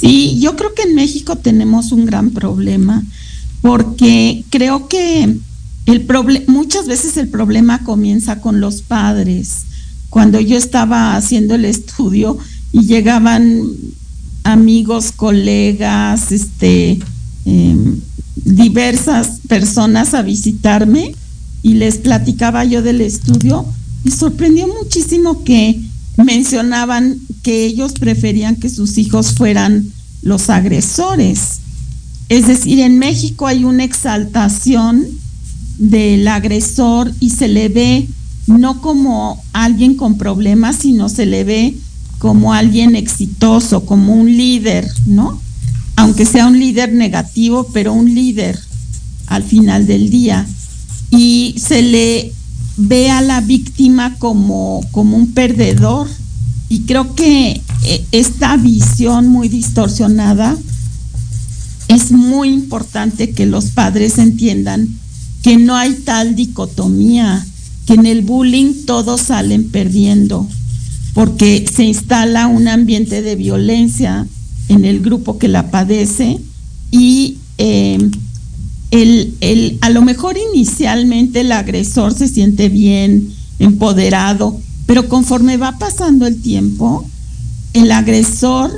Sí, yo creo que en México tenemos un gran problema porque creo que el muchas veces el problema comienza con los padres. Cuando yo estaba haciendo el estudio y llegaban amigos, colegas, este, em, diversas personas a visitarme y les platicaba yo del estudio, me sorprendió muchísimo que mencionaban que ellos preferían que sus hijos fueran los agresores. Es decir, en México hay una exaltación del agresor y se le ve no como alguien con problemas, sino se le ve como alguien exitoso, como un líder, ¿no? Aunque sea un líder negativo, pero un líder al final del día. Y se le ve a la víctima como, como un perdedor. Y creo que eh, esta visión muy distorsionada es muy importante que los padres entiendan que no hay tal dicotomía, que en el bullying todos salen perdiendo, porque se instala un ambiente de violencia en el grupo que la padece y em, el, a lo mejor inicialmente el agresor se siente bien, empoderado, pero conforme va pasando el tiempo, el agresor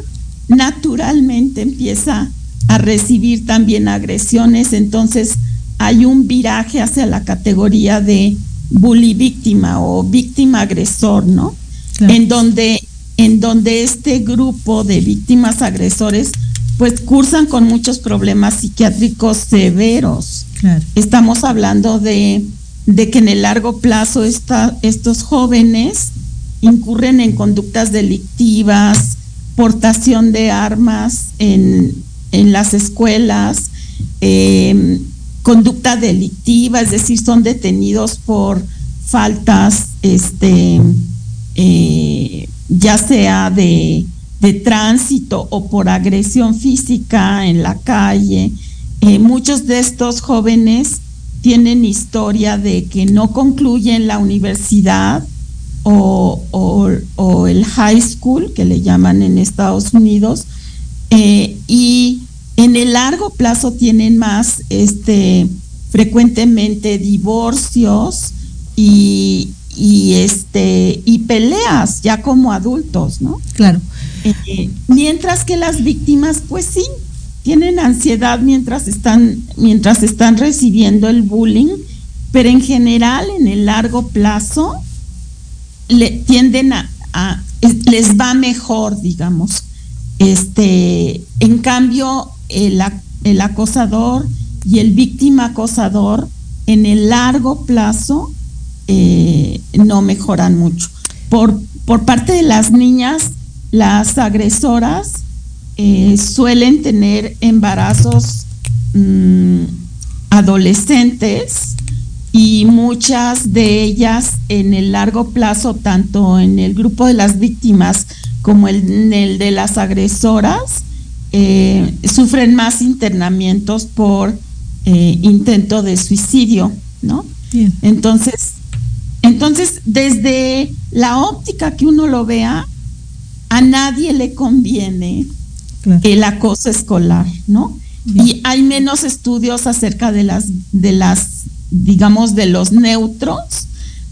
naturalmente empieza a recibir también agresiones, entonces hay un viraje hacia la categoría de bully víctima o víctima agresor, ¿no? En donde en donde este grupo de víctimas agresores pues cursan con muchos problemas psiquiátricos severos. Estamos hablando de, que en el largo plazo estos jóvenes incurren en conductas delictivas, portación de armas en, las escuelas, eh, conducta delictiva, es decir, son detenidos por faltas, este, eh, ya sea de, tránsito o por agresión física en la calle. Eh, muchos de estos jóvenes tienen historia de que no concluyen la universidad o, el high school, que le llaman en Estados Unidos, eh, y en el largo plazo tienen más, este, frecuentemente divorcios y, este, y peleas ya como adultos, ¿no? Claro. Mientras que las víctimas, pues sí, tienen ansiedad mientras están, mientras están recibiendo el bullying, pero en general, en el largo plazo, le tienden a, les va mejor, digamos. Este, en cambio, el, acosador y el víctima acosador en el largo plazo eh, no mejoran mucho. Por parte de las niñas, las agresoras eh, suelen tener embarazos mm, adolescentes y muchas de ellas en el largo plazo, tanto en el grupo de las víctimas como en el de las agresoras, eh, sufren más internamientos por eh, intento de suicidio, ¿no? Entonces, entonces, desde la óptica que uno lo vea, a nadie le conviene el acoso escolar, ¿no? Y hay menos estudios acerca de las, de las, digamos, de los neutros,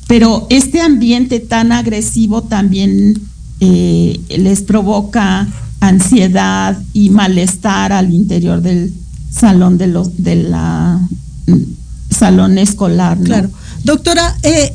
pero este ambiente tan agresivo también eh, les provoca ansiedad y malestar al interior del salón de los de la mm, salón escolar. Claro. Doctora, eh,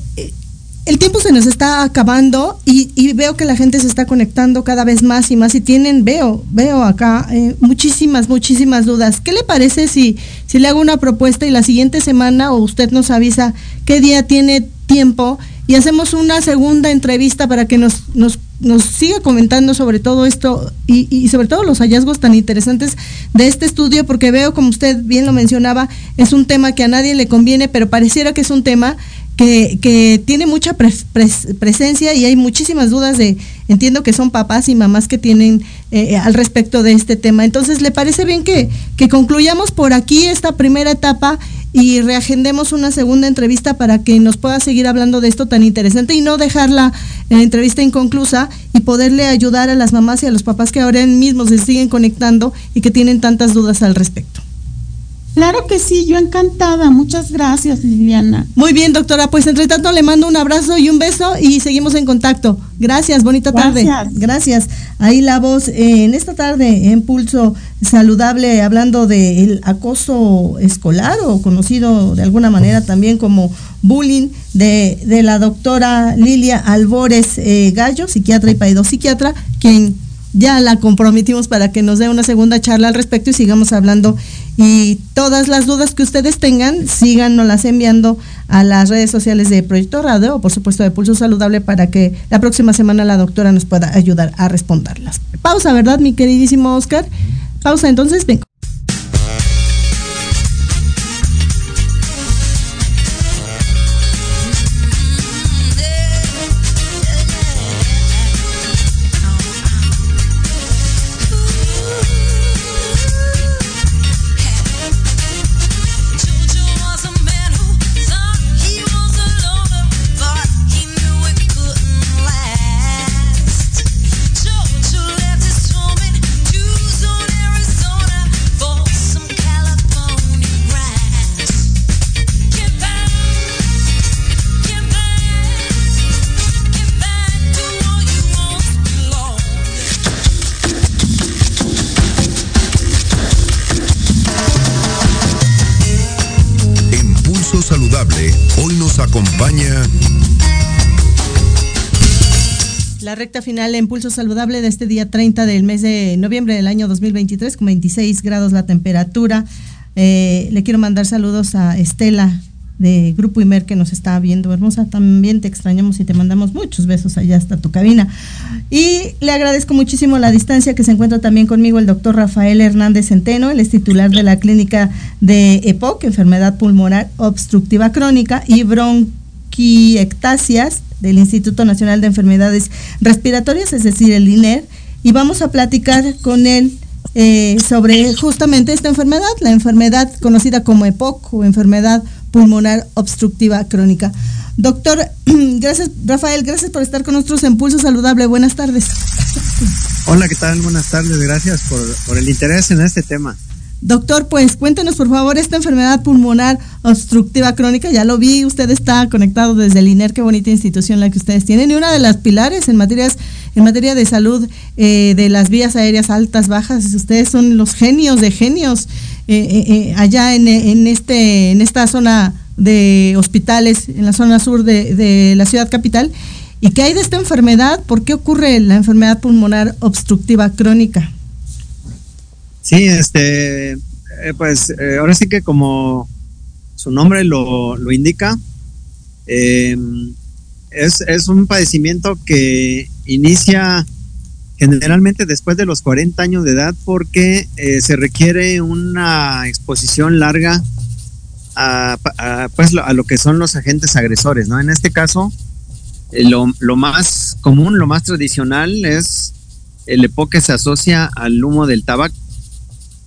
el tiempo se nos está acabando y, veo que la gente se está conectando cada vez más y más y tienen, veo, veo acá eh, muchísimas, muchísimas dudas. ¿Qué le parece si, si le hago una propuesta y la siguiente semana o usted nos avisa qué día tiene tiempo y hacemos una segunda entrevista para que nos, nos, nos siga comentando sobre todo esto y, y, sobre todo los hallazgos tan interesantes de este estudio, porque veo, como usted bien lo mencionaba, es un tema que a nadie le conviene, pero pareciera que es un tema que, tiene mucha presencia y hay muchísimas dudas de, entiendo que son papás y mamás que tienen eh, al respecto de este tema. Entonces, ¿le parece bien que, que concluyamos por aquí esta primera etapa y reagendemos una segunda entrevista para que nos pueda seguir hablando de esto tan interesante y no dejar la, la entrevista inconclusa y poderle ayudar a las mamás y a los papás que ahora mismo se siguen conectando y que tienen tantas dudas al respecto? Claro que sí, yo encantada. Muchas gracias, Liliana. Muy bien, doctora. Pues entre tanto le mando un abrazo y un beso y seguimos en contacto. Gracias, bonita tarde. Gracias. Ahí la voz eh, en esta tarde en Pulso Saludable hablando del acoso escolar o conocido de alguna manera también como bullying de, de la doctora Lilia Albores eh, Gallo, psiquiatra y psiquiatra, quien ya la comprometimos para que nos dé una segunda charla al respecto y sigamos hablando. Y todas las dudas que ustedes tengan, síganos enviando a las redes sociales de Proyecto Radio o por supuesto de Pulso Saludable para que la próxima semana la doctora nos pueda ayudar a responderlas. Pausa, ¿verdad, mi queridísimo Oscar? Pausa, entonces vengo. recta final en Pulso Saludable de este día 30 del mes de noviembre del año 2023, con 26 grados la temperatura. Eh, le quiero mandar saludos a Estela de Grupo Imer que nos está viendo. Hermosa, también te extrañamos y te mandamos muchos besos allá hasta tu cabina. Y le agradezco muchísimo la distancia que se encuentra también conmigo el doctor Rafael Hernández Centeno, él es titular de la clínica de EPOC, enfermedad pulmonar obstructiva crónica y bronquiectasias del Instituto Nacional de Enfermedades Respiratorias, es decir, el INER, y vamos a platicar con él eh, sobre justamente esta enfermedad, la enfermedad conocida como EPOC o enfermedad pulmonar obstructiva crónica. Doctor, *clears throat* gracias, Rafael, gracias por estar con nosotros en Pulso Saludable. Buenas tardes. Hola, ¿qué tal? Buenas tardes. Gracias por, por el interés en este tema. Doctor, pues cuéntenos por favor esta enfermedad pulmonar obstructiva crónica. Ya lo vi, usted está conectado desde el INER, qué bonita institución la que ustedes tienen. Y una de las pilares en materias en materia de salud eh, de las vías aéreas altas, bajas, ustedes son los genios de genios eh, eh, allá en, este, en esta zona de hospitales, en la zona sur de la ciudad capital. ¿Y qué hay de esta enfermedad? ¿Por qué ocurre la enfermedad pulmonar obstructiva crónica? Sí, este, eh, pues eh, ahora sí que como su nombre lo, lo indica, eh, es, es, un padecimiento que inicia generalmente después de los 40 años de edad porque eh, se requiere una exposición larga a, pues, a lo que son los agentes agresores, ¿no? En este caso, lo, lo, más común, lo más tradicional es el EPOC que se asocia al humo del tabaco.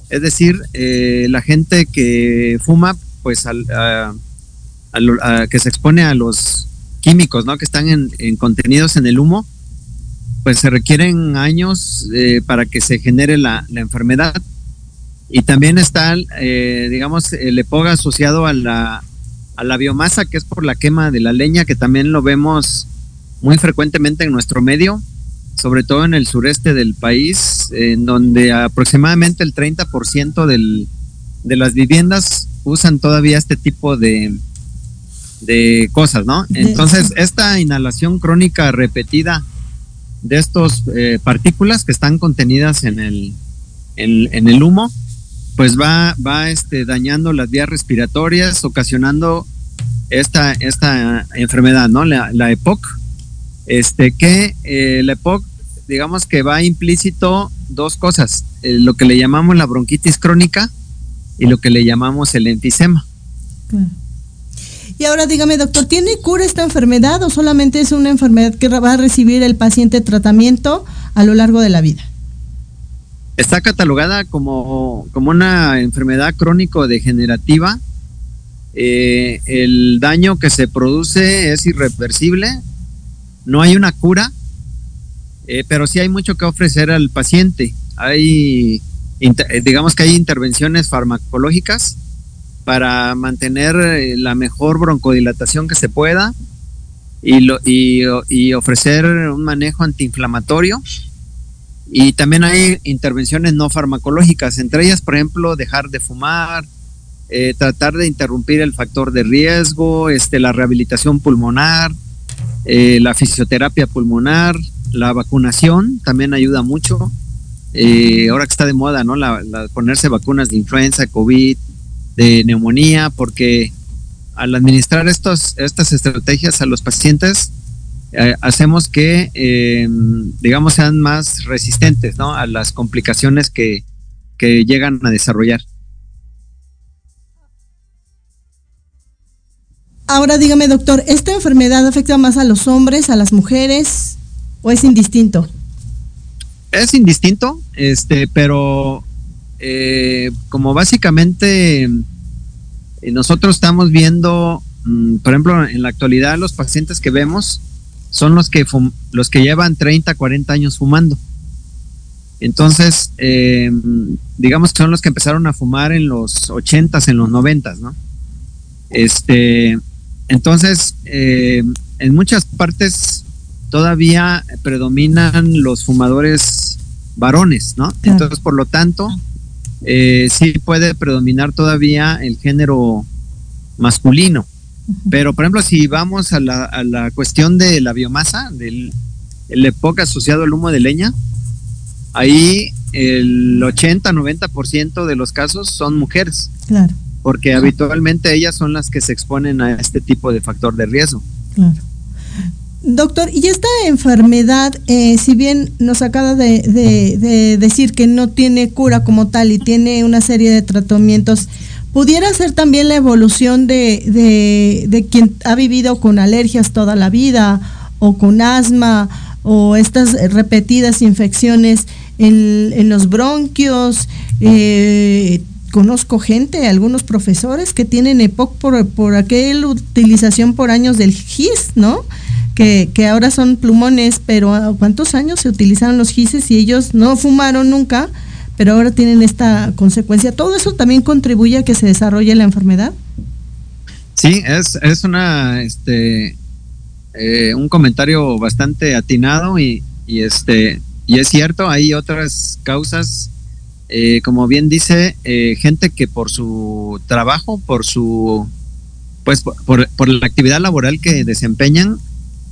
Es decir, eh, la gente que fuma, pues al, que se expone a los químicos, ¿no? Que están en, en contenidos en el humo, pues se requieren años eh, para que se genere la, enfermedad. Y también está, eh, digamos, el EPOG asociado a la, a la biomasa, que es por la quema de la leña, que también lo vemos muy frecuentemente en nuestro medio, sobre todo en el sureste del país, en donde aproximadamente el 30% del, de las viviendas usan todavía este tipo de, de cosas, ¿no? Entonces, esta inhalación crónica repetida de estas eh, partículas que están contenidas en el, en, el humo, pues va, va este, dañando las vías respiratorias, ocasionando esta, esta enfermedad, ¿no? La, la EPOC, este, que eh, la EPOC, digamos que va implícito dos cosas, eh, lo que le llamamos la bronquitis crónica y lo que le llamamos el enfisema. Y ahora dígame, doctor, ¿tiene cura esta enfermedad o solamente es una enfermedad que va a recibir el paciente tratamiento a lo largo de la vida? Está catalogada como, como una enfermedad crónico-degenerativa. Eh, el daño que se produce es irreversible, no hay una cura, eh, pero sí hay mucho que ofrecer al paciente. Hay, digamos que hay intervenciones farmacológicas para mantener eh, la mejor broncodilatación que se pueda y, ofrecer un manejo antiinflamatorio. Y también hay intervenciones no farmacológicas, entre ellas, por ejemplo, dejar de fumar, eh, tratar de interrumpir el factor de riesgo, este, la rehabilitación pulmonar, eh, la fisioterapia pulmonar, la vacunación también ayuda mucho. ahora que está de moda, ¿no? La, ponerse vacunas de influenza, COVID, de neumonía, porque al administrar estos, estas estrategias a los pacientes, eh, hacemos que, eh, digamos, sean más resistentes ¿no? a las complicaciones que, que llegan a desarrollar. Ahora dígame, doctor, ¿esta enfermedad afecta más a los hombres, a las mujeres o es indistinto? Es indistinto, este, pero eh, como básicamente eh, nosotros estamos viendo, mm, por ejemplo, en la actualidad los pacientes que vemos son los que, los que llevan 30, 40 años fumando. Entonces, eh, digamos que son los que empezaron a fumar en los 80s, en los 90s, ¿no? Este, entonces, en muchas partes todavía predominan los fumadores varones, ¿no? Entonces, por lo tanto, eh, sí puede predominar todavía el género masculino. Pero, por ejemplo, si vamos a la, a la cuestión de la biomasa, del el época asociado al humo de leña, ahí el 80-90% de los casos son mujeres. Claro. Porque habitualmente ellas son las que se exponen a este tipo de factor de riesgo. Claro. Doctor, y esta enfermedad, eh, si bien nos acaba de, decir que no tiene cura como tal y tiene una serie de tratamientos, ¿pudiera ser también la evolución de, de, quien ha vivido con alergias toda la vida o con asma o estas repetidas infecciones en, los bronquios? Eh, conozco gente, algunos profesores que tienen EPOC por, por aquella utilización por años del GIS, ¿no? que, ahora son plumones, pero ¿cuántos años se utilizaron los gises y ellos no fumaron nunca, pero ahora tienen esta consecuencia? ¿Todo eso también contribuye a que se desarrolle la enfermedad? Sí, es, es una, este, eh, un comentario bastante atinado y, y, este, y es cierto, hay otras causas, eh, como bien dice, eh, gente que por su trabajo, por su, pues por, por la actividad laboral que desempeñan,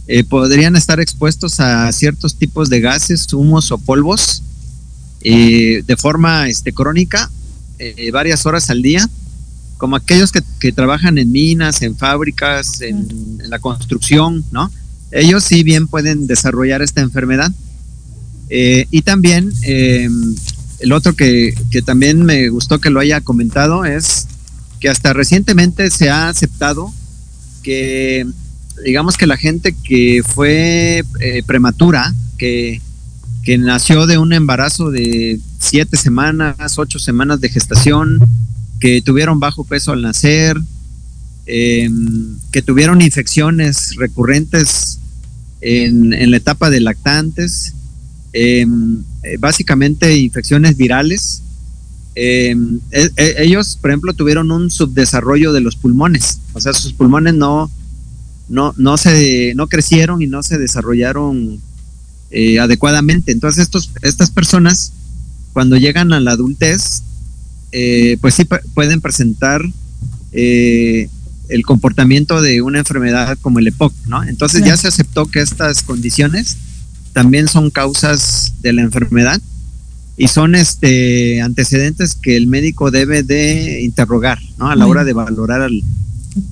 eh, podrían estar expuestos a ciertos tipos de gases, humos o polvos de forma este, crónica, varias horas al día, como aquellos que, trabajan en minas, en fábricas, en, la construcción, ¿no? Ellos sí bien pueden desarrollar esta enfermedad. Y también el otro que, también me gustó que lo haya comentado es que hasta recientemente se ha aceptado que digamos que la gente que fue prematura, que que nació de un embarazo de siete semanas, ocho semanas de gestación, que tuvieron bajo peso al nacer, em, que tuvieron infecciones recurrentes en, la etapa de lactantes, em, eh, básicamente infecciones virales. Em, e, e, ellos, por ejemplo, tuvieron un subdesarrollo de los pulmones, o sea, sus pulmones no, no, no, se, no crecieron y no se desarrollaron eh, adecuadamente. Entonces estos, estas personas cuando llegan a la adultez, eh, pues sí pueden presentar eh, el comportamiento de una enfermedad como el EPOC, ¿no? Entonces ya se aceptó que estas condiciones también son causas de la enfermedad y son este antecedentes que el médico debe de interrogar, ¿no? A la hora de valorar al,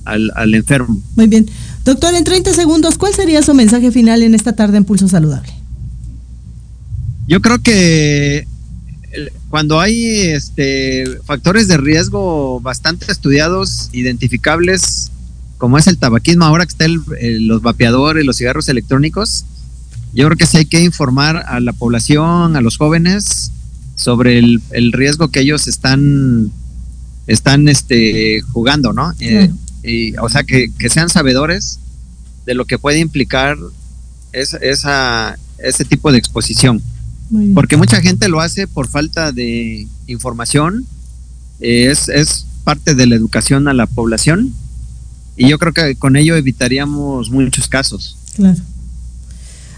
al, al enfermo. Muy bien. Doctor, en 30 segundos, ¿cuál sería su mensaje final en esta tarde en Pulso Saludable? Yo creo que cuando hay este, factores de riesgo bastante estudiados, identificables, como es el tabaquismo, ahora que está los vapeadores, los cigarros electrónicos, yo creo que sí hay que informar a la población, a los jóvenes, sobre el, riesgo que ellos están, están este, jugando, ¿no? Eh, y, o sea, que, sean sabedores de lo que puede implicar esa, ese tipo de exposición. Porque mucha gente lo hace por falta de información, es, es parte de la educación a la población y yo creo que con ello evitaríamos muchos casos. Claro.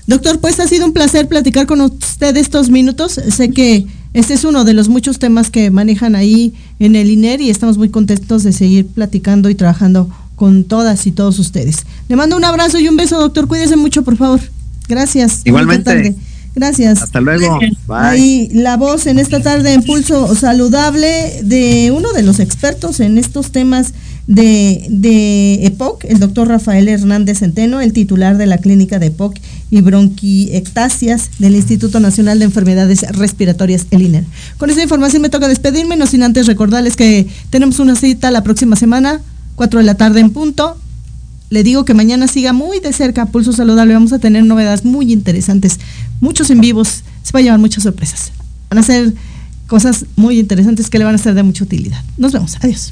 Doctor, pues ha sido un placer platicar con usted estos minutos. Sé que este es uno de los muchos temas que manejan ahí en el INER y estamos muy contentos de seguir platicando y trabajando con todas y todos ustedes. Le mando un abrazo y un beso, doctor. Cuídese mucho, por favor. Gracias. Igualmente. Gracias. Hasta luego. Bye. la voz en esta tarde en Pulso Saludable de uno de los expertos en estos temas de, de EPOC, el doctor Rafael Hernández Centeno, el titular de la clínica de EPOC y bronquiectasias del Instituto Nacional de Enfermedades Respiratorias, el INER. Con esta información me toca despedirme, no sin antes recordarles que tenemos una cita la próxima semana, 4 de la tarde en punto, le digo que mañana siga muy de cerca Pulso Saludable. Vamos a tener novedades muy interesantes, muchos en vivos. Se va a llevar muchas sorpresas. Van a ser cosas muy interesantes que le van a ser de mucha utilidad. Nos vemos. Adiós.